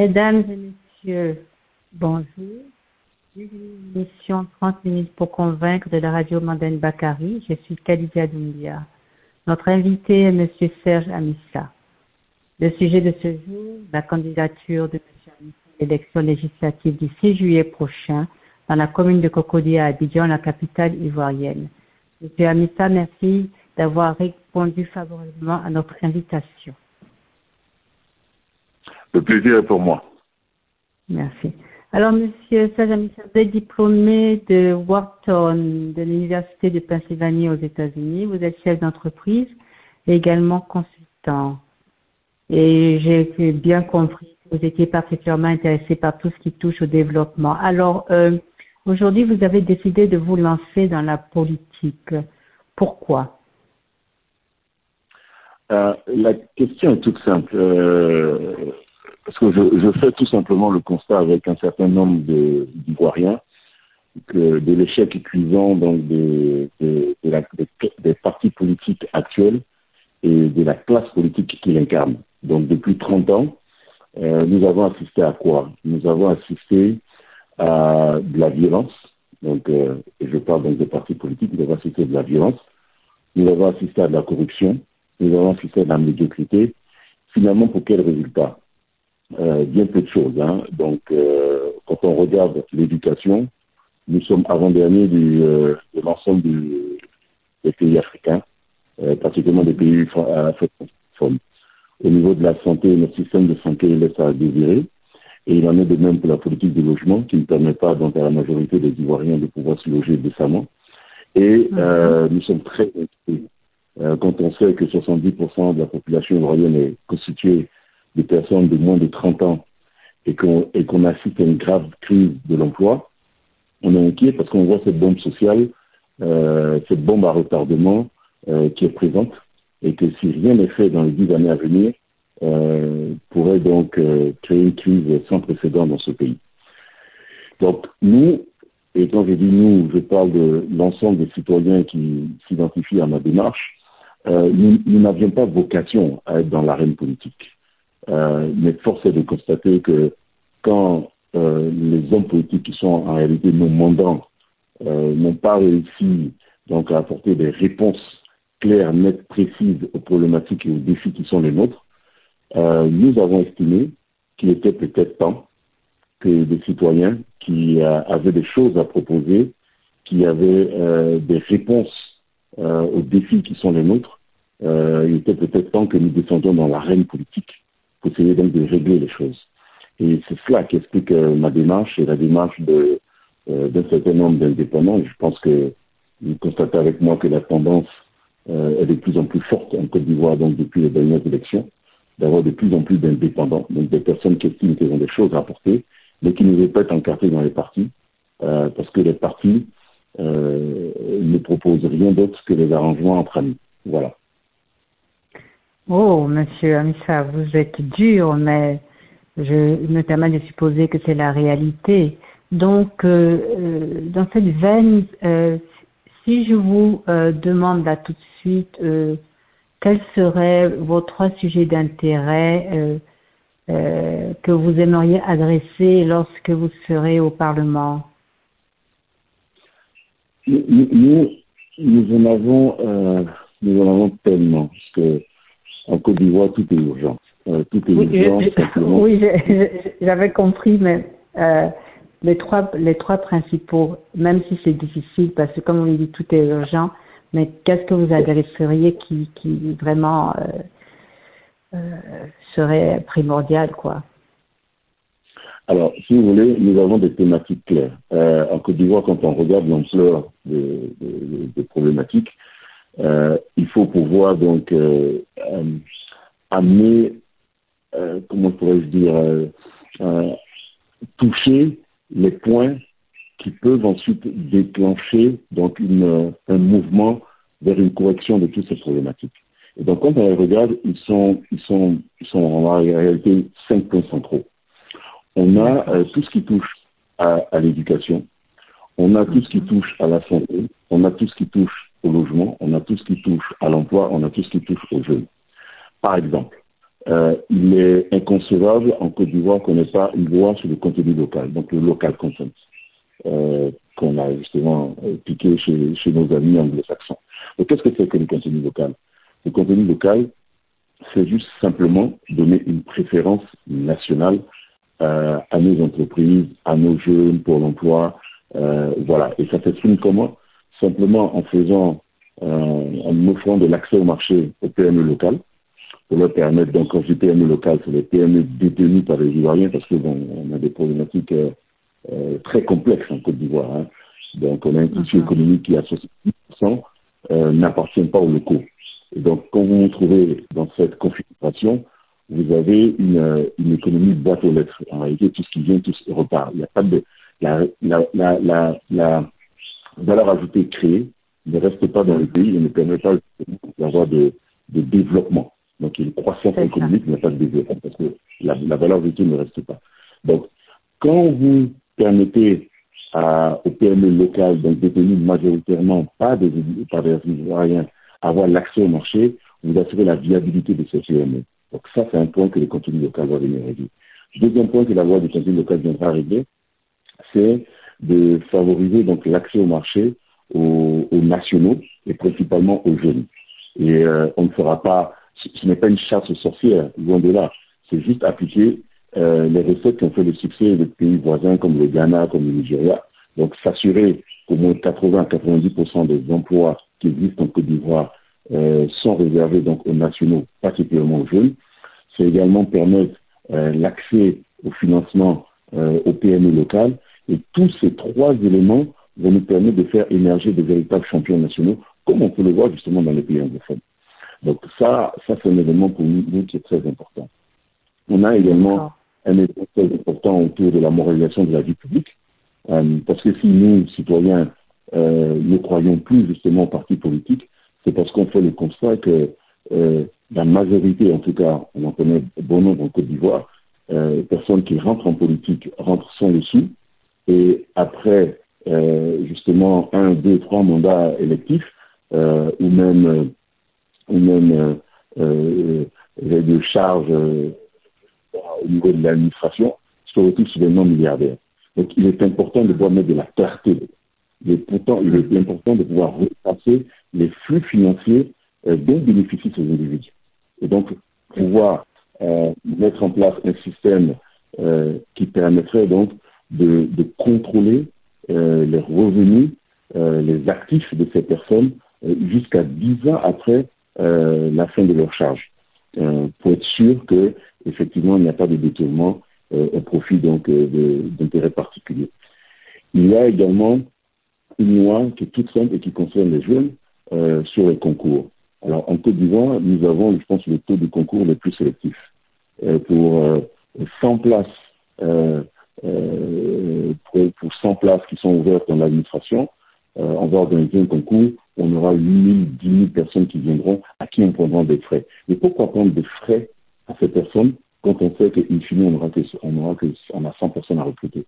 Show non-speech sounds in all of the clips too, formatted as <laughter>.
Mesdames et messieurs, bonjour. Mission 30 minutes pour convaincre de la radio Mandane Bakari. Je suis Khadija Doumbia. Notre invité est M. Serge Amissa. Le sujet de ce jour, la candidature de M. Amissa à l'élection législative du 6 juillet prochain dans la commune de Cocody à Abidjan, la capitale ivoirienne. M. Amissa, merci d'avoir répondu favorablement à notre invitation. Le plaisir est pour moi. Merci. Alors, Monsieur Sajami, vous êtes diplômé de Wharton, de l'Université de Pennsylvanie aux États-Unis. Vous êtes chef d'entreprise et également consultant. Et j'ai bien compris que vous étiez particulièrement intéressé par tout ce qui touche au développement. Alors, euh, aujourd'hui, vous avez décidé de vous lancer dans la politique. Pourquoi? Euh, La question est toute simple. Euh, parce que je, fais tout simplement le constat avec un certain nombre d'Ivoiriens que de l'échec cuisant donc des partis politiques actuels et de la classe politique qui l'incarne. Donc depuis 30 ans, euh, nous avons assisté à quoi? Nous avons assisté à de la violence. Donc, euh, je parle donc des partis politiques. Nous avons assisté à de la violence. Nous avons assisté à de la corruption. Nous avons assisté à de la médiocrité. Finalement, pour quel résultat? Euh, bien peu de choses. Hein. Donc, euh, quand on regarde l'éducation, nous sommes avant-dernier euh, de l'ensemble des pays africains, euh, particulièrement des pays africains. Au niveau de la santé, notre système de santé laisse à désirer. Et il en est de même pour la politique de logement qui ne permet pas donc à la majorité des Ivoiriens de pouvoir se loger décemment. Et mmh. euh, nous sommes très inquiets euh, quand on sait que 70% de la population ivoirienne est constituée des personnes de moins de 30 ans et qu'on qu assiste à une grave crise de l'emploi, on est inquiet parce qu'on voit cette bombe sociale, euh, cette bombe à retardement euh, qui est présente et que si rien n'est fait dans les dix années à venir, euh, pourrait donc créer une crise sans précédent dans ce pays. Donc nous, et quand je dis nous, je parle de l'ensemble des citoyens qui s'identifient à ma démarche, nous n'avions pas vocation à être dans l'arène politique. Euh, mais force est de constater que quand euh, les hommes politiques qui sont en réalité nos mandants euh, n'ont pas réussi donc à apporter des réponses claires, nettes, précises aux problématiques et aux défis qui sont les nôtres, euh, nous avons estimé qu'il était peut-être temps que des citoyens qui euh, avaient des choses à proposer, qui avaient euh, des réponses aux défis qui sont les nôtres, il était peut-être temps que nous descendions dans l'arène politique pour essayer donc de régler les choses. Et c'est cela qui explique euh, ma démarche et la démarche de, euh, d'un certain nombre d'indépendants. Je pense que vous constatez avec moi que la tendance euh, est de plus en plus forte en Côte d'Ivoire, donc depuis les dernières élections, d'avoir de plus en plus d'indépendants, donc des personnes qui estiment qu'ils ont des choses à apporter, mais qui ne veulent pas être encartés dans les partis, parce que les partis ne proposent rien d'autre que les arrangements entre amis. Voilà. Oh, monsieur Amissa, vous êtes dur, mais je me permets de supposer que c'est la réalité. Donc, euh, euh, dans cette veine, euh, si je vous demande là tout de suite quels seraient vos trois sujets d'intérêt que vous aimeriez adresser lorsque vous serez au Parlement? Nous, nous, nous en avons, nous en avons tellement, parce que en Côte d'Ivoire, tout est urgent. Euh, tout est oui, urgent, je. Oui, j'avais compris, mais euh, les, trois, les trois principaux, même si c'est difficile, parce que comme on dit, tout est urgent, mais qu'est-ce que vous adresseriez qui, qui vraiment euh, serait primordial, quoi? Alors, si vous voulez, nous avons des thématiques claires. En Côte d'Ivoire, quand on regarde l'ampleur des, problématiques, euh, il faut pouvoir donc euh, euh, amener, comment pourrais-je dire, toucher les points qui peuvent ensuite déclencher donc une, un mouvement vers une correction de toutes ces problématiques. Et donc quand on les regarde, ils sont, ils sont, ils sont en réalité cinq points centraux. On a euh, tout ce qui touche à, à l'éducation, on a tout ce qui touche à la santé, on a tout ce qui touche tout ce qui touche à l'emploi, on a tout ce qui touche aux jeunes. Par exemple, euh, il est inconcevable en Côte d'Ivoire qu'on n'ait pas une loi sur le contenu local, donc le local content, euh, qu'on a justement euh, piqué chez, nos amis anglo-saxons. Donc qu'est-ce que c'est que le contenu local? Le contenu local, c'est juste simplement donner une préférence nationale à nos entreprises, à nos jeunes pour l'emploi, voilà. Et ça s'exprime comment Simplement en faisant, en offrant de l'accès au marché aux PME locales, pour leur permettre, donc quand je dis PME locales, c'est les PME détenues par les Ivoiriens, parce que bon, on a des problématiques euh, euh, très complexes en Côte d'Ivoire. Hein. Donc on a un tissu économique qui à 70% euh, n'appartient pas aux locaux. Et donc quand vous vous trouvez dans cette configuration, vous avez une, euh, une économie boîte aux lettres. En réalité, tout ce qui vient, tout ce qui repart. Il n'y a pas de la, la, la, la, la valeur ajoutée créée ne reste pas dans le pays et ne permet pas d'avoir de, de développement. Donc, il y a une croissance économique, mais pas de développement parce que la, la valeur ajoutée ne reste pas. Donc, quand vous permettez à, aux PME locales, donc détenues majoritairement pas des, par des Ivoiriens, avoir l'accès au marché, vous assurez la viabilité de ces PME. Donc ça, c'est un point que le contenu local va venir régler. Deuxième point que la loi du contenu local viendra régler, c'est de favoriser donc l'accès au marché aux, aux nationaux et principalement aux jeunes. Et euh, on ne fera pas, ce n'est pas une chasse aux sorcières, loin de là. C'est juste appliquer euh, les recettes qui ont fait le succès des pays voisins comme le Ghana, comme le Nigeria. Donc s'assurer qu'au moins 80 à 90% des emplois qui existent en Côte d'Ivoire euh, sont réservés donc aux nationaux, particulièrement aux jeunes. C'est également permettre euh, l'accès au financement euh, aux PME locales. Et tous ces trois éléments vont nous permettre de faire émerger de véritables champions nationaux, comme on peut le voir justement dans les pays anglophones. Donc ça, ça c'est un élément pour nous, qui est très important. On a également un élément très important autour de la moralisation de la vie publique, euh, parce que si nous, citoyens, euh, ne croyons plus justement aux partis politiques, c'est parce qu'on fait le constat que euh, la majorité, en tout cas, on en connaît bon nombre en Côte d'Ivoire, euh, personnes qui rentrent en politique rentrent sans le sou, et après justement un, deux, trois mandats électifs, euh, ou même, euh, ou même euh, euh, euh, de charges euh, au niveau de l'administration, se retrouvent soudainement milliardaires. Donc il est important de pouvoir mettre de la clarté. Et pourtant, il est important de pouvoir repasser les flux financiers euh, dont bénéficient ces individus. Et donc, pouvoir euh, mettre en place un système euh, qui permettrait donc de, contrôler euh, les revenus, euh, les actifs de ces personnes euh, jusqu'à 10 ans après euh, la fin de leur charge, euh, pour être sûr que effectivement il n'y a pas de détournement euh, au profit donc euh, d'intérêts particuliers. Il y a également une loi qui est toute simple et qui concerne les jeunes euh, sur les concours. Alors en Côte d'Ivoire, nous avons, je pense, le taux de concours le plus sélectif. Euh, pour euh, 100 places, euh, pour, pour 100 places qui sont ouvertes dans l'administration, euh, on va organiser un concours, on aura 8 000, 10 000 personnes qui viendront, à qui on prendra des frais. Mais pourquoi prendre des frais à ces personnes quand on sait qu'in fine, on aura que, on aura que, on a 100 personnes à recruter?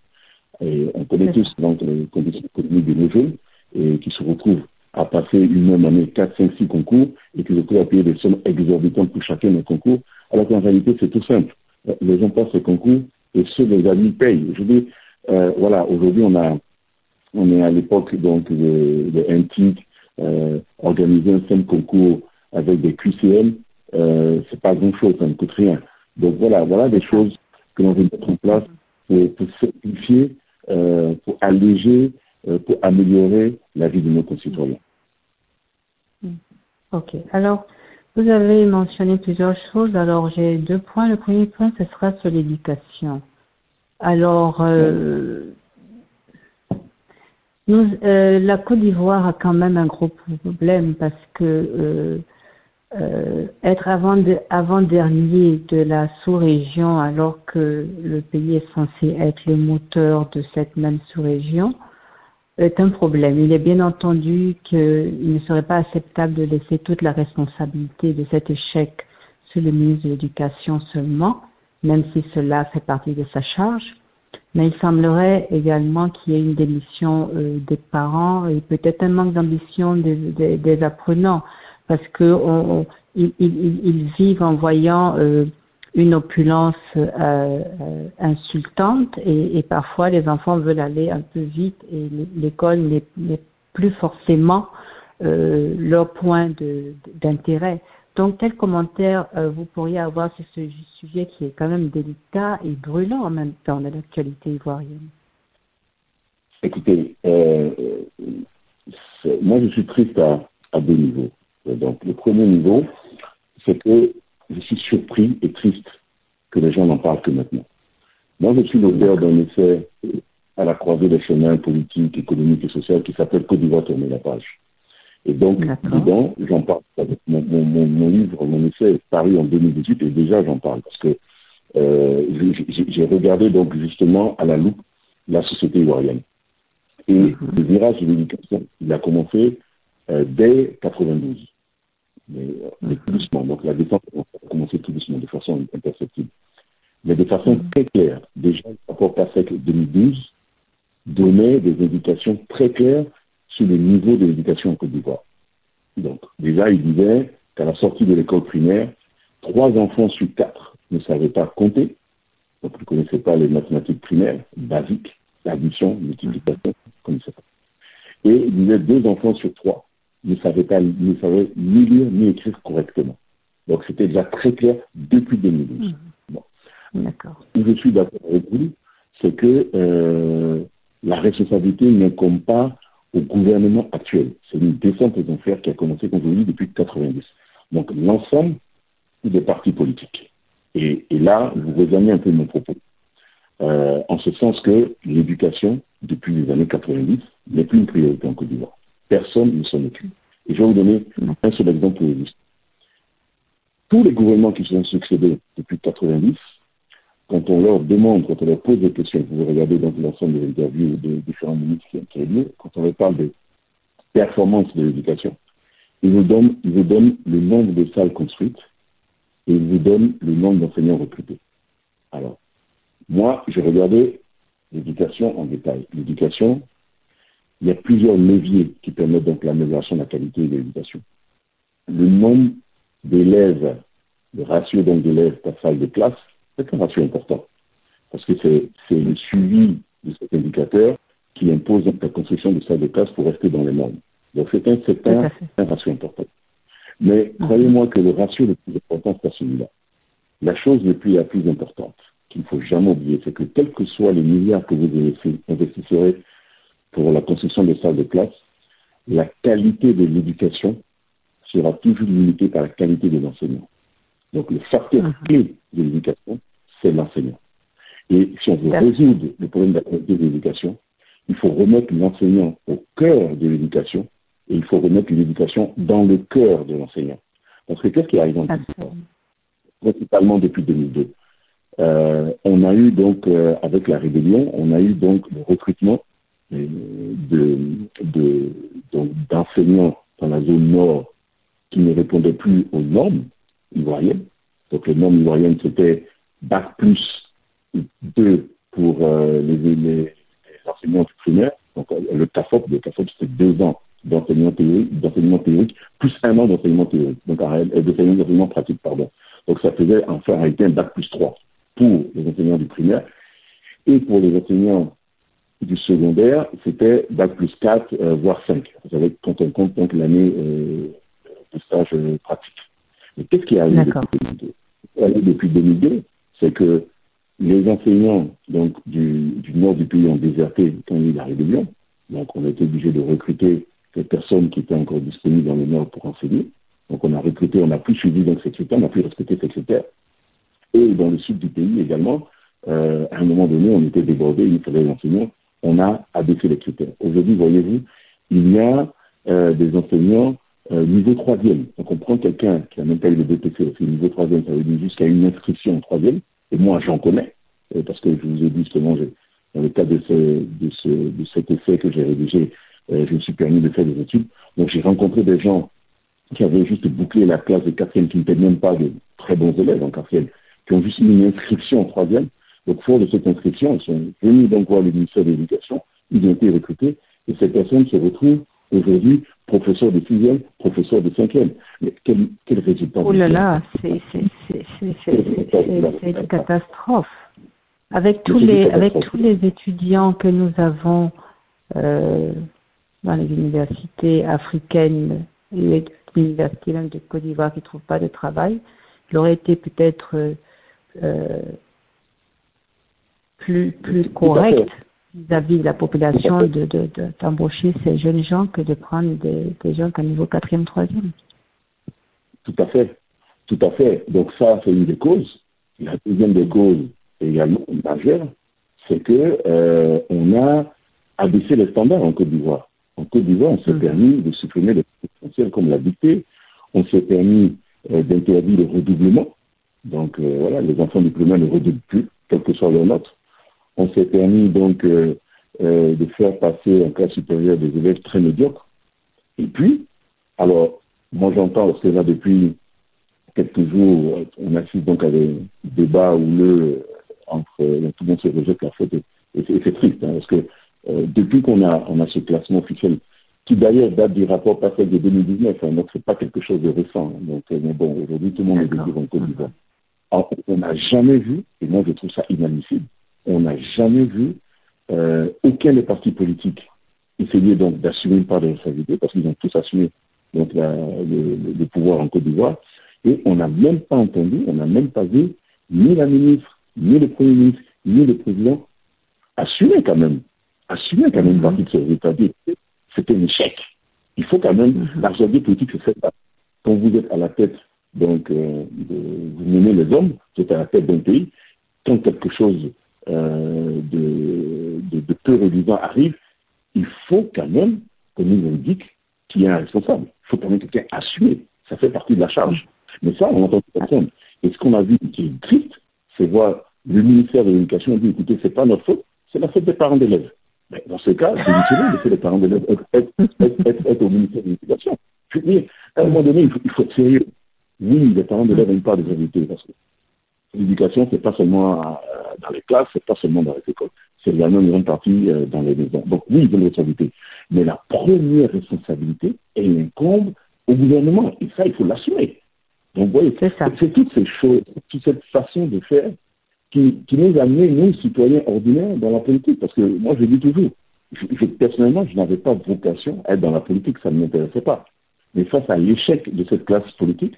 Et on connaît tous donc les conditions économiques de nos jeunes et qui se retrouvent à passer une même année 4, 5, 6 concours et qui se retrouvent à payer des sommes exorbitantes pour chacun des concours, alors qu'en réalité c'est tout simple. Euh, Les gens passent ces concours et ceux des amis payent. Je dis, euh, voilà, aujourd'hui on est à l'époque donc de, de NTIC, euh, organiser un simple concours avec des QCM, euh, c'est pas grand chose, ça ne coûte rien. Donc voilà, voilà des choses que l'on veut mettre en place pour, simplifier, euh, pour alléger, pour améliorer la vie de nos concitoyens. Ok. Alors, vous avez mentionné plusieurs choses. Alors, j'ai deux points. Le premier point, ce sera sur l'éducation. Alors, euh, nous, euh, la Côte d'Ivoire a quand même un gros problème parce que euh, être avant de, avant dernier de la sous-région alors que le pays est censé être le moteur de cette même sous-région est un problème. Il est bien entendu qu'il ne serait pas acceptable de laisser toute la responsabilité de cet échec sur le ministre de l'Éducation seulement, même si cela fait partie de sa charge. Mais il semblerait également qu'il y ait une démission euh, des parents et peut-être un manque d'ambition des, des, apprenants parce que vivent en voyant euh, une opulence euh, euh, insultante et, parfois les enfants veulent aller un peu vite et l'école n'est plus forcément euh, leur point d'intérêt. Donc, quel commentaire vous pourriez avoir sur ce sujet qui est quand même délicat et brûlant en même temps de l'actualité ivoirienne? Écoutez, moi je suis triste à, à deux niveaux. Donc, le premier niveau, c'est que je suis surpris et triste que les gens n'en parlent que maintenant. Moi, je suis l'auteur d'un essai à la croisée des chemins politiques, économiques et sociaux qui s'appelle Côte d'Ivoire tourner la page. Et donc, dedans, j'en parle. Mon, mon, mon, livre, mon essai est paru en 2018 et déjà j'en parle parce que euh, j'ai regardé donc justement à la loupe la société ivoirienne. Et mhm. le virage de l'éducation, il a commencé euh, dès 92 mais, euh, tout doucement. Donc la défense a commencé tout doucement, de façon imperceptible. Mais de façon très claire. Déjà, le rapport PASEC 2012 donnait des indications très claires sur le niveau de l'éducation en Côte d'Ivoire. Donc, déjà, il disait qu'à la sortie de l'école primaire, trois enfants sur quatre ne savaient pas compter, donc ne connaissaient pas les mathématiques primaires, basiques, l'addition, multiplication, ne connaissaient pas. Et il disait deux enfants sur trois ne savait pas, ne savait ni lire ni écrire correctement. Donc c'était déjà très clair depuis 2012. Mmh. Bon. D'accord. Où je suis d'accord avec vous, c'est que euh, la responsabilité n'incombe pas au gouvernement actuel. C'est une descente aux enfers qui a commencé, comme je vous dis, depuis 90. Donc l'ensemble des partis politiques. Et, et, là, vous rejoignez un peu mon propos. Euh, en ce sens que l'éducation, depuis les années 90, n'est plus une priorité en Côte d'Ivoire. Personne ne s'en occupe. Et je vais vous donner un seul exemple pour illustrer. Tous les gouvernements qui se sont succédés depuis 90, quand on leur demande, quand on leur pose des questions, vous regardez dans l'ensemble des interviews des différents ministres qui ont lieu, quand on leur parle de performance de l'éducation, ils vous donnent, ils vous donnent le nombre de salles construites et ils vous donnent le nombre d'enseignants recrutés. Alors, moi, j'ai regardé l'éducation en détail. L'éducation, il y a plusieurs leviers qui permettent donc l'amélioration de la qualité de l'éducation. Le nombre d'élèves, le ratio donc d'élèves par salle de classe, c'est un ratio important. Parce que c'est le suivi de cet indicateur qui impose la construction de salles de classe pour rester dans les normes. Donc c'est un, un, un, ratio important. Mais croyez-moi que le ratio le plus important, c'est celui-là. La chose la plus, la plus importante qu'il ne faut jamais oublier, c'est que quels que soient les milliards que vous investisserez pour la construction des salles de classe, la qualité de l'éducation sera toujours limitée par la qualité des enseignants. Donc le facteur mhm. clé de l'éducation, c'est l'enseignant. Et si on veut résoudre le problème de la qualité de l'éducation, il faut remettre l'enseignant au cœur de l'éducation et il faut remettre l'éducation dans le cœur de l'enseignant. Parce que qu'est-ce qui arrive en Principalement depuis 2002. Euh, on a eu donc, euh, avec la rébellion, on a eu donc le recrutement d'enseignants de, dans la zone nord qui ne répondaient plus aux normes ivoiriennes. Donc les normes ivoiriennes, c'était Bac plus 2 pour euh, les, les, enseignants primaires. Donc euh, le CAFOP, le c'était deux ans d'enseignement théorique, plus un an d'enseignement théorique, donc d'enseignement pratique, pardon. Donc ça faisait en réalité un bac plus 3 pour les enseignants du primaire. Et pour les enseignants du secondaire, c'était Bac plus 4, euh, voire 5. Vous savez, quand on compte donc l'année euh, de stage euh, pratique. Mais qu'est-ce qui est arrivé depuis 2002 depuis 2002, c'est que les enseignants donc, du, du, nord du pays ont déserté quand il y a eu la rébellion. Donc on a été obligé de recruter des personnes qui étaient encore disponibles dans le nord pour enseigner. Donc on a recruté, on n'a plus suivi donc ces critères, on n'a plus respecté ces critères. Et dans le sud du pays également, euh, à un moment donné, on était débordé, il fallait des enseignants on a abaissé les critères. Aujourd'hui, voyez-vous, il y a euh, des enseignants euh, niveau troisième. Donc on prend quelqu'un qui n'a même pas eu le BPC, c'est niveau troisième, ça veut dire jusqu'à une inscription en troisième, et moi j'en connais, euh, parce que je vous ai dit justement, dans le cadre de, ce, de, ce, de cet essai que j'ai rédigé, je me suis permis de faire des études. Donc j'ai rencontré des gens qui avaient juste bouclé la classe de quatrième, qui n'étaient même pas de très bons élèves en quatrième, qui ont juste une inscription en troisième, donc, fort de cette inscription, ils sont venus donc voir le ministère de l'Éducation, ils ont été recrutés, et cette personne se retrouve aujourd'hui professeur de sixième, professeur de cinquième. Mais quel, quel résultat Oh là là, c'est une catastrophe. Avec tous les avec tous les étudiants que nous avons euh, dans les universités africaines et l'université même de Côte d'Ivoire qui ne trouvent pas de travail, il aurait été peut-être euh, plus plus correct vis-à-vis de la population de, d'embaucher ces jeunes gens que de prendre des, des gens qu'à niveau quatrième, troisième. Tout à fait. Tout à fait. Donc ça, c'est une des causes. La deuxième des causes, également majeure, c'est que euh, on a abaissé les standards en Côte d'Ivoire. En Côte d'Ivoire, on s'est mm. permis de supprimer les essentiels comme la dictée, on s'est permis euh, d'interdire le redoublement. Donc euh, voilà, les enfants diplômés ne redoublent plus, quel que soit leur note. On s'est permis donc euh, euh, de faire passer en classe supérieure des élèves très médiocres. Et puis, alors, moi j'entends, parce que là depuis quelques jours, on assiste donc à des débats où le, entre tout le monde se rejette la faute et, c'est triste, hein, parce que euh, depuis qu'on a, on a ce classement officiel, qui d'ailleurs date du rapport passé de 2019, hein, donc c'est pas quelque chose de récent. Hein, donc, mais bon, aujourd'hui tout le monde est en Côte d'Ivoire. On n'a jamais vu, et moi je trouve ça inadmissible, on n'a jamais vu euh, aucun des partis politiques essayer donc d'assumer une part de responsabilité, parce qu'ils ont tous assumé donc le, pouvoir en Côte d'Ivoire, et on n'a même pas entendu, on n'a même pas vu ni la ministre, ni le Premier ministre, ni le président assumer quand même, assumer quand même une partie de ce résultat. C'était un échec. Il faut quand même, mm-hmm. l'argent politique, c'est ça. Quand vous êtes à la tête, donc, euh, de, vous menez les hommes, vous êtes à la tête d'un pays, quand quelque chose euh, de, de, peu reluisant arrive, il faut quand même qu'on nous indique qui est un responsable. Il faut quand même quelqu'un assumer. Ça fait partie de la charge. Mais ça, on n'entend personne. Et ce qu'on a vu qui est triste, c'est voir le ministère de l'Éducation dire écoutez, c'est pas notre faute, c'est la faute des parents d'élèves. Mais dans ce cas, démissionner, laisser les parents d'élèves être, au ministère de l'Éducation. Je veux dire, à un moment donné, il faut, être sérieux. Oui, les parents d'élèves une part des invités parce que l'éducation, c'est pas seulement euh, dans les classes, c'est pas seulement dans les écoles, c'est également une grande partie euh, dans les maisons. Donc oui, ils ont une responsabilité. Mais la première responsabilité, elle incombe au gouvernement. Et ça, il faut l'assumer. Donc vous voyez, c'est toutes ces choses, toute cette façon de faire qui, qui nous a amené, nous, citoyens ordinaires, dans la politique. Parce que moi, je dis toujours, je, personnellement, je n'avais pas vocation à être dans la politique, ça ne m'intéressait pas. Mais face à l'échec de cette classe politique,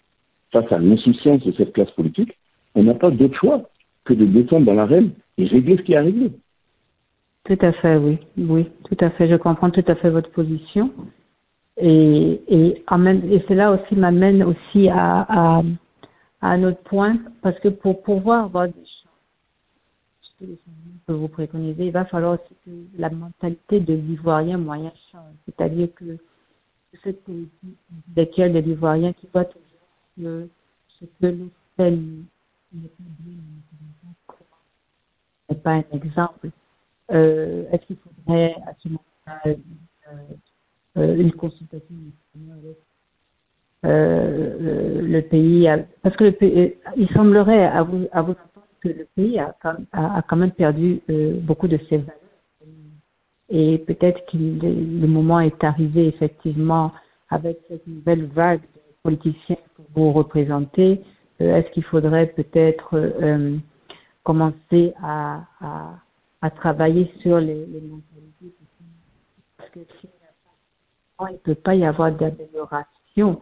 face à l'insouciance de cette classe politique, on n'a pas d'autre choix que de descendre dans l'arène et régler ce qui est arrivé. Tout à fait, oui. Oui, tout à fait. Je comprends tout à fait votre position. Et, et, et cela aussi m'amène aussi à, à, un autre point, parce que pour pouvoir avoir des chances, que vous préconisez, il va falloir aussi que la mentalité de l'Ivoirien moyen change. C'est-à-dire que cette politique laquelle de l'Ivoirien qui voit toujours que ce que nous fait n'est pas un exemple. Euh, Est-ce qu'il faudrait à ce moment-là euh, euh, une consultation avec euh, le pays Parce que le il semblerait à vous, à vous entendre que le pays a, a, quand même perdu beaucoup de ses valeurs. Et peut-être que le moment est arrivé effectivement avec cette nouvelle vague de politiciens que vous représentez euh, est-ce qu'il faudrait peut-être euh, commencer à, à, travailler sur les, mentalités Parce que il ne peut pas y avoir d'amélioration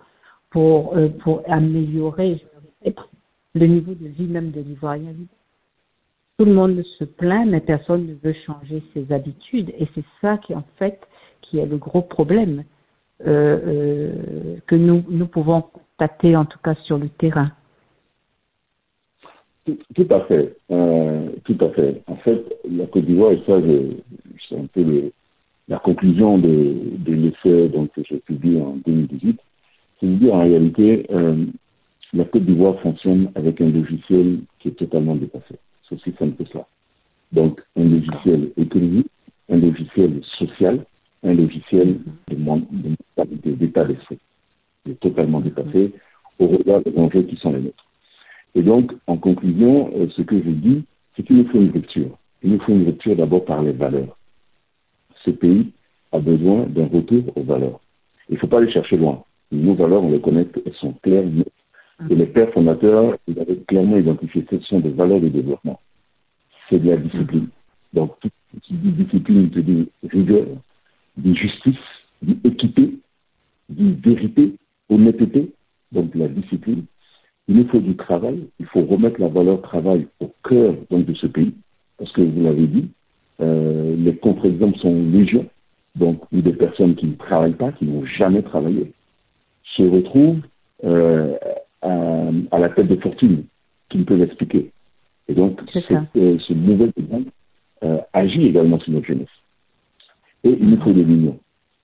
pour, euh, pour améliorer je répète, le niveau de vie même de l'Ivoirien. Tout le monde se plaint, mais personne ne veut changer ses habitudes. Et c'est ça qui, en fait, qui est le gros problème euh, euh, que nous, nous pouvons constater, en tout cas sur le terrain. Tout, à fait. Euh, tout à fait. En fait, la Côte d'Ivoire, et ça, c'est un peu la conclusion de, de l'essai que j'ai publié en 2018, c'est de dire en réalité, euh, la Côte d'Ivoire fonctionne avec un logiciel qui est totalement dépassé. C'est aussi simple que cela. Donc, un logiciel économique, un logiciel social, un logiciel d'état d'esprit. Il est totalement dépassé au regard des enjeux qui sont les nôtres. Et donc, en conclusion, euh, ce que je dis, c'est qu'il nous faut une rupture. Il nous faut une rupture d'abord par les valeurs. Ce pays a besoin d'un retour aux valeurs. Il ne faut pas aller chercher loin. Nos valeurs, on les connaît, elles sont claires. Et les pères fondateurs, ils avaient clairement identifié ce sont des valeurs de développement. C'est de la discipline. Donc, tout qui dit discipline te dit rigueur, dit justice, dit équité, dit vérité, honnêteté, donc la discipline. Il nous faut du travail, il faut remettre la valeur travail au cœur donc, de ce pays, parce que vous l'avez dit, euh, les contre-exemples sont légion, donc ou des personnes qui ne travaillent pas, qui n'ont jamais travaillé, se retrouvent euh, à, la tête de fortune, qui ne peuvent expliquer. Et donc, euh, ce mauvais exemple agit également sur notre jeunesse. Et il nous faut de l'union.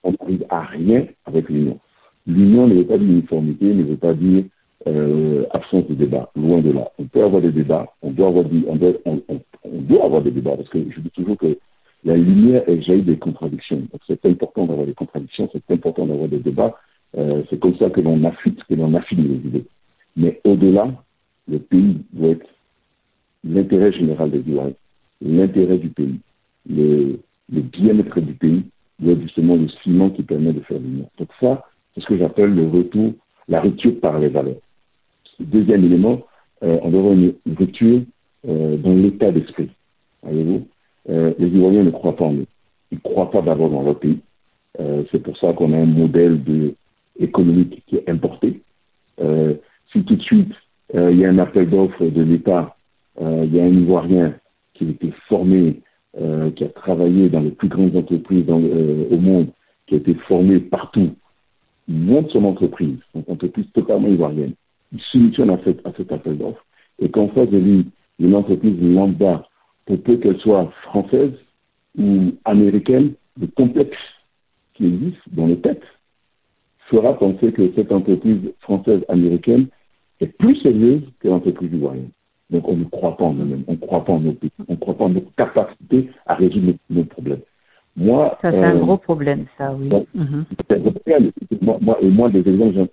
On n'arrive à rien avec l'union. L'union ne veut pas dire uniformité, ne veut pas dire euh, absence de débat, loin de là. On peut avoir des débats, on doit avoir, on doit, on, doit avoir des débats, parce que je dis toujours que la lumière est jaillie des contradictions. Donc c'est important d'avoir des contradictions, c'est important d'avoir des débats. Euh, c'est comme ça que l'on affûte, que l'on affine les idées. Mais au-delà, le pays doit être l'intérêt général des Ivoiriens, l'intérêt du pays, le, le bien-être du pays doit être justement le ciment qui permet de faire l'union. Donc ça, c'est ce que j'appelle le retour, la rupture par les valeurs. Deuxième élément, euh, on avoir une rupture euh, dans l'état d'esprit. Voyez-vous euh, Les Ivoiriens ne croient pas en eux. Ils ne croient pas d'abord dans leur pays. C'est pour ça qu'on a un modèle économique qui est importé. Si tout de suite il y a un appel d'offres de l'État, il y a un Ivoirien qui a été formé, qui a travaillé dans les plus grandes entreprises au monde, qui a été formé partout, monte son entreprise, une entreprise totalement ivoirienne. Il soumissionne à, à cet appel d'offres et qu'en face de lui, une entreprise lambda, pour peu qu'elle soit française ou américaine, le complexe qui existe dans les têtes fera penser que cette entreprise française-américaine est plus sérieuse que l'entreprise ivoirienne. Donc on ne croit pas en nous-mêmes, on ne croit pas en nos pays, on ne croit pas en nos capacités à résoudre nos, problèmes. Moi, ça, c'est un euh, gros problème, ça, oui. Mhm. moi, et moi, des exemples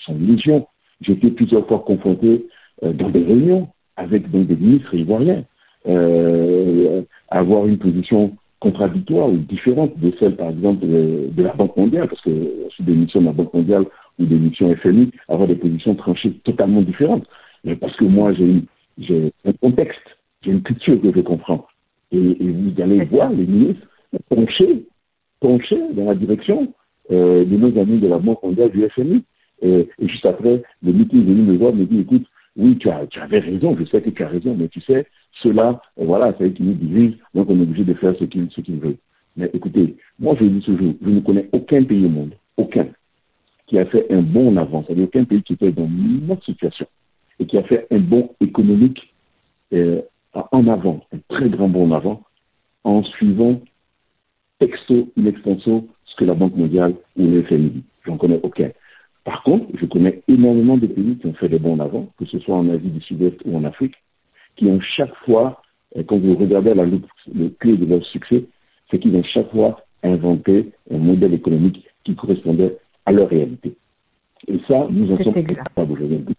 sont légion. J'ai été plusieurs fois confronté euh, dans des réunions avec des ministres ivoiriens, euh, avoir une position contradictoire ou différente de celle, par exemple, de, la Banque mondiale, parce que sur des missions de la Banque mondiale ou des missions FMI, avoir des positions tranchées totalement différentes. Mais parce que moi, j'ai un contexte, j'ai une culture que je comprends. Et, vous allez voir les ministres pencher, pencher dans la direction euh, de nos amis de la Banque mondiale du FMI. Et, juste après, le meeting est venu me voir, me dit, écoute, oui, tu, avais raison, je sais que tu as raison, mais tu sais, cela, voilà, c'est qui nous divisent, donc on est obligé de faire ce qu'ils ce veulent. Mais écoutez, moi je dis toujours, je ne connais aucun pays au monde, aucun, qui a fait un bon avant, c'est-à-dire aucun pays qui était dans notre situation et qui a fait un bon économique euh, en avant, un très grand bon en avant, en suivant texto in extenso ce que la Banque mondiale ou le FMI dit. J'en connais aucun. Par contre, je connais énormément de pays qui ont fait des bons en avant, que ce soit en Asie du Sud-Est ou en Afrique, qui ont chaque fois, euh, quand vous regardez la loupe, le clé de leur succès, c'est qu'ils ont chaque fois inventé un modèle économique qui correspondait à leur réalité. Et ça, nous en sommes incapables aujourd'hui.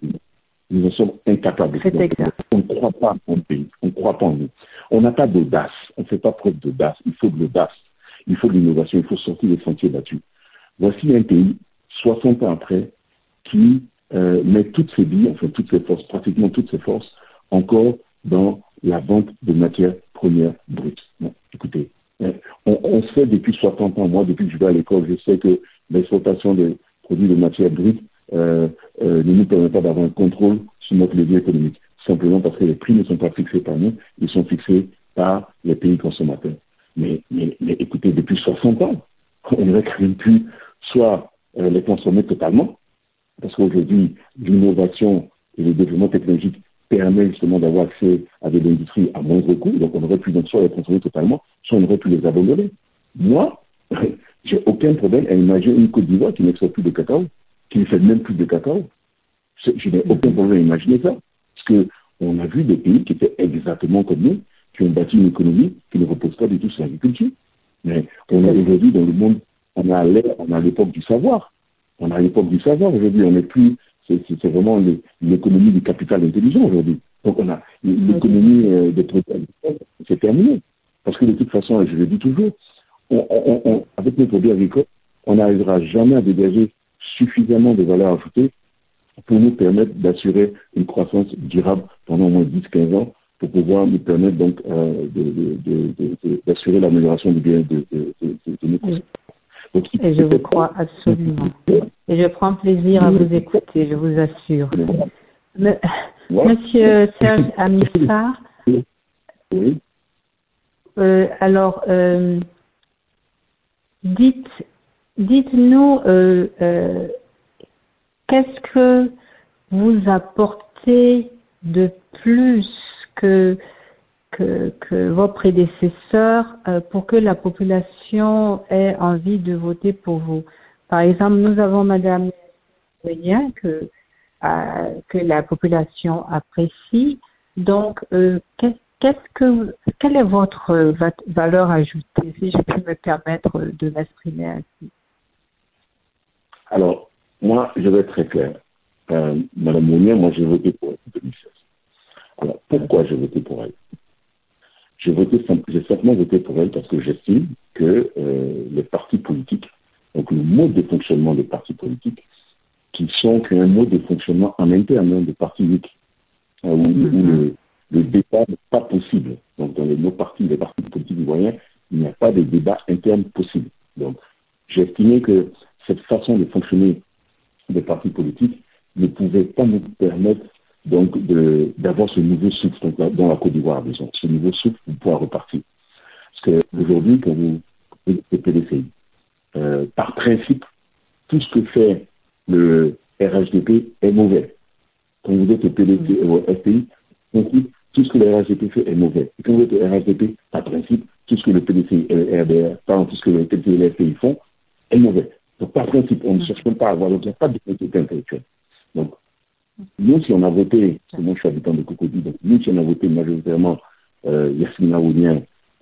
Nous en sommes incapables. On ne croit pas en pays, on ne croit pas en nous. On n'a pas d'audace, on ne fait pas preuve d'audace. Il faut de l'audace, il faut de l'innovation, il faut sortir des sentiers battus. Voici un pays 60 ans après, qui euh, met toutes ses billes, enfin toutes ses forces, pratiquement toutes ses forces, encore dans la vente de matières premières brutes. écoutez, hein, on, on, sait depuis 60 ans, moi depuis que je vais à l'école, je sais que l'exportation de produits de matières brutes euh, euh, ne nous permet pas d'avoir un contrôle sur notre levier économique, simplement parce que les prix ne sont pas fixés par nous, ils sont fixés par les pays consommateurs. Mais, mais, mais écoutez, depuis 60 ans, on aurait pu soit euh, les consommer totalement, parce qu'aujourd'hui, l'innovation et le développement technologique permet justement d'avoir accès à des industries à moindre coût, donc on aurait pu donc soit les consommer totalement, soit on aurait pu les abandonner. Moi, <laughs> j'ai aucun problème à imaginer une Côte d'Ivoire qui n'exporte plus de cacao, qui ne fait même plus de cacao. Je n'ai aucun problème à imaginer ça, parce que on a vu des pays qui étaient exactement comme nous, qui ont bâti une économie qui ne repose pas du tout sur l'agriculture. Mais on est aujourd'hui dans le monde on a on a l'époque du savoir. On a l'époque du savoir aujourd'hui. On n'est plus, c'est vraiment l'économie du capital intelligent aujourd'hui. Donc on a l'économie euh, des produits c'est terminé. Parce que de toute façon, je le dis toujours, avec nos produits agricoles, on n'arrivera jamais à dégager suffisamment de valeur ajoutée pour nous permettre d'assurer une croissance durable pendant au moins 10-15 ans pour pouvoir nous permettre donc euh, d'assurer l'amélioration du bien de, nos donc, Et je vous crois absolument. Et je prends plaisir à vous écouter, je vous assure. Monsieur Serge Amissar. Euh, alors, euh, dites, dites-nous euh, qu'est-ce que vous apportez de plus que, que, vos prédécesseurs pour que la population ait envie de voter pour vous. Par exemple, nous avons Madame Rien que, que la population apprécie. Donc, qu'est-ce qu'est-ce que, quelle est votre euh, valeur ajoutée, si je peux me permettre de m'exprimer ainsi? Alors, moi, je vais être très clair. Euh, Madame Mounier, moi, j'ai voté pour elle en 2016. Alors, pourquoi j'ai voté pour elle? J'ai voté, j'ai simplement voté pour elle parce que j'estime que euh, les partis politiques, donc le mode de fonctionnement des partis politiques, qui sont qu'un mode de fonctionnement en interne hein, des partis uniques, où, mm-hmm. le, le débat n'est pas possible. Donc, dans les, nos partis, les partis politiques ivoiriens, il n'y a pas de débat interne possible. Donc, j'ai estimé que cette façon de fonctionner des partis politiques ne pouvait pas nous permettre donc d'avoir ce nouveau souffle donc, dans la Côte d'Ivoire, disons, ce nouveau souffle pour pouvoir repartir. Parce qu'aujourd'hui, quand vous le PDCI, euh, par principe, tout ce que fait le RHDP est mauvais. Quand vous êtes au PDC, au FPI, tout ce que le RHDP fait est mauvais. Et quand vous êtes au RHDP, par principe, tout ce que le PDC et le RDR, pardon, tout ce que le PDC et le FPI font est mauvais. Donc, par principe, on ne cherche même pas à avoir, donc il n'y a pas de propriété intellectuelle. Donc, nous, si on a voté, parce que moi je suis habitant de Cocody, donc nous, si on a voté majoritairement euh, Yassine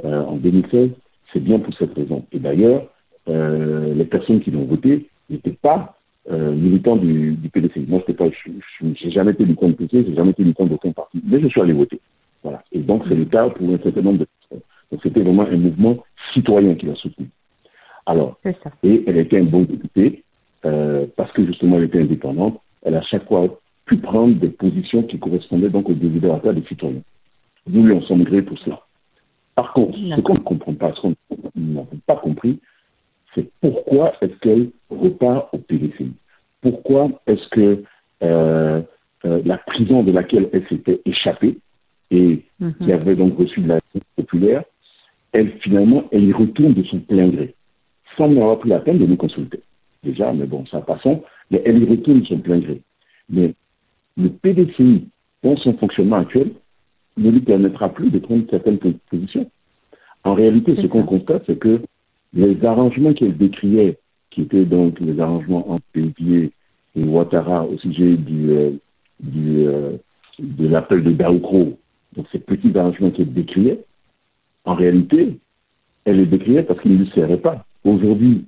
euh, en 2016, c'est bien pour cette raison. Et d'ailleurs, euh, les personnes qui l'ont voté n'étaient pas euh, militant du, du, PDC. Moi, je n'ai jamais été compte du PDC, j'ai jamais été compte d'aucun parti, mais je suis allé voter. Voilà. Et donc, c'est le cas pour un certain nombre de personnes. Donc, c'était vraiment un mouvement citoyen qui l'a soutenu. Alors, et elle était un bon député, euh, parce que justement, elle était indépendante, elle a chaque fois pu prendre des positions qui correspondaient donc aux désirata des citoyens. Nous lui en sommes grés pour cela. Par contre, ce qu'on ne comprend pas, ce qu'on n'a pas compris, c'est pourquoi est-ce qu'elle repart au PDCI Pourquoi est-ce que euh, euh, la prison de laquelle elle s'était échappée et mhm. qui avait donc reçu de la populaire, elle finalement, elle y retourne de son plein gré, sans n'avoir pris la peine de nous consulter. Déjà, mais bon, ça passons, mais elle y retourne de son plein gré. Mais le PDCI, dans son fonctionnement actuel, ne lui permettra plus de prendre certaines positions. En réalité, ce qu'on constate, c'est que les arrangements qu'elle décriait, qui étaient donc les arrangements entre Pépier et Ouattara au sujet du, euh, du euh, de l'appel de Daoukro, donc ces petits arrangements qu'elle décriait, en réalité, elle les décriait parce qu'ils ne lui servaient pas. Aujourd'hui,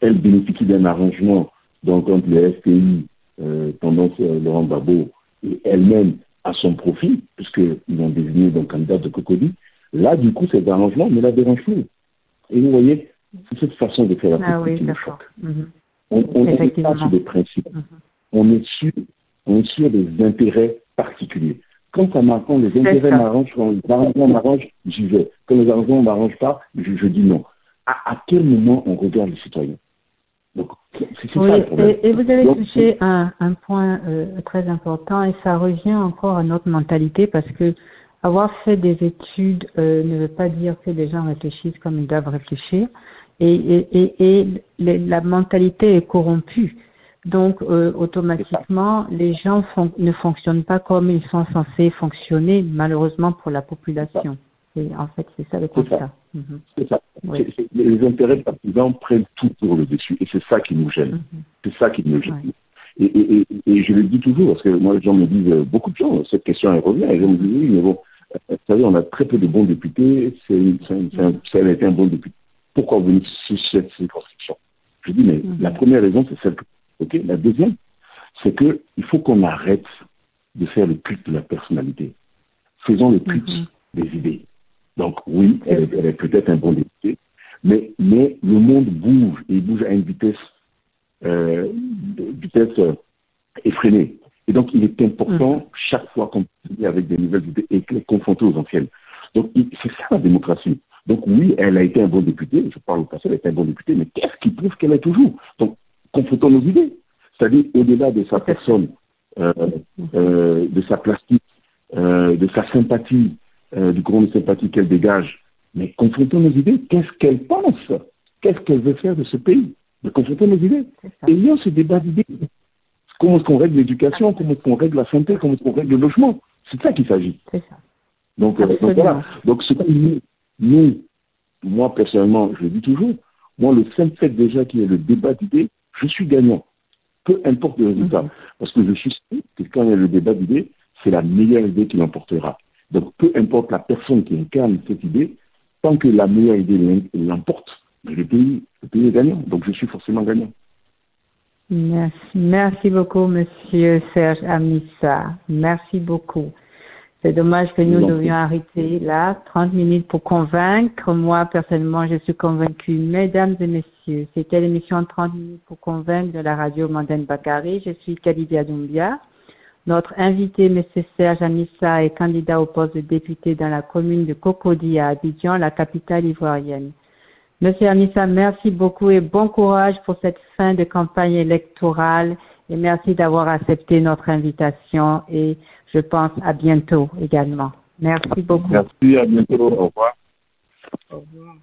elle bénéficie d'un arrangement donc entre les FPI, euh, tendance euh, Laurent Babo, et elle-même à son profit, puisqu'ils ont désigné donc candidat de Cocody. Là, du coup, cet arrangement ne la dérange plus. Et vous voyez, c'est cette façon de faire la politique ah oui, mhm. On n'est pas sur des principes. Mhm. On, est sur, on est sur des intérêts particuliers. Quand ça m'arrange, les intérêts m'arrangent, quand les arrangements m'arrangent, j'y vais. Quand les arrangements ne m'arrangent pas, je, dis non. À, quel moment on regarde les citoyens? Donc, c'est ça le problème. Et, vous avez touché un, un point euh, très important et ça revient encore à notre mentalité parce que avoir fait des études euh, ne veut pas dire que les gens réfléchissent comme ils doivent réfléchir et, et, et, la mentalité est corrompue. Donc, euh, automatiquement, les gens ne fonctionnent pas comme ils sont censés fonctionner, malheureusement pour la population. Et en fait, c'est ça le constat. C'est ça. Mhm. Les intérêts partisans prennent tout pour le dessus, et c'est ça qui nous gêne. Mhm. C'est ça qui nous gêne. Et, et, et, je le dis toujours, parce que moi, les gens me disent, euh, beaucoup de gens, cette question, elle revient, et je me dis, oui, mais bon, euh, vous savez, on a très peu de bons députés, c'est, ça a été un bon député pourquoi vous venez sur cette circonscription? Je dis, mais mhm. la première raison, c'est celle que. Ok La deuxième, c'est qu'il faut qu'on arrête de faire le culte de la personnalité. Faisons le culte mhm. des idées. Donc, oui, elle est, peut-être un bon député, mais, mais le monde bouge, et il bouge à une vitesse, euh, vitesse euh, effrénée. Et donc, il est important, mm. chaque fois qu'on est avec des nouvelles idées, et confronter aux anciennes. Donc, c'est ça la démocratie. Donc, oui, elle a été un bon député, je parle au passé, elle a été un bon député, mais qu'est-ce qui prouve qu'elle est toujours? Donc, confrontons nos idées. C'est-à-dire, au-delà de sa personne, euh, euh, de sa plastique, euh, de sa sympathie, du courant de sympathie qu'elle dégage, mais confrontons nos idées. Qu'est-ce qu'elle pense Qu'est-ce qu'elle veut faire de ce pays? Mais confrontons nos idées. Ayons ce débat d'idées. Comment est-ce qu'on règle l'éducation? Comment est-ce qu'on règle la santé? Comment est-ce qu'on règle le logement? C'est de ça qu'il s'agit. C'est ça. Donc, donc, voilà. Donc ce que nous, nous, moi personnellement, je le dis toujours, moi le simple fait déjà qu'il y ait le débat d'idées, je suis gagnant peu importe le résultat. Mhm. Parce que je suis sûr que quand il y a le débat d'idées, c'est la meilleure idée qui l'emportera. Donc peu importe la personne qui incarne cette idée, tant que la meilleure idée l'emporte, le pays, le pays est gagnant. Donc je suis forcément gagnant. Merci, merci beaucoup, Monsieur Serge Amissa. Merci beaucoup. C'est dommage que nous devions arrêter là, 30 minutes pour convaincre. Moi, personnellement, je suis convaincue. Mesdames et messieurs, c'était l'émission 30 minutes pour convaincre de la radio Mandane Bakari. Je suis Kalidia Doumbia. Notre invité, M. Serge Anissa, est candidat au poste de député dans la commune de Cocody à Abidjan, la capitale ivoirienne. Monsieur Anissa, merci beaucoup et bon courage pour cette fin de campagne électorale et merci d'avoir accepté notre invitation et je pense à bientôt également. Merci beaucoup. Merci, à bientôt. Au revoir. Au revoir.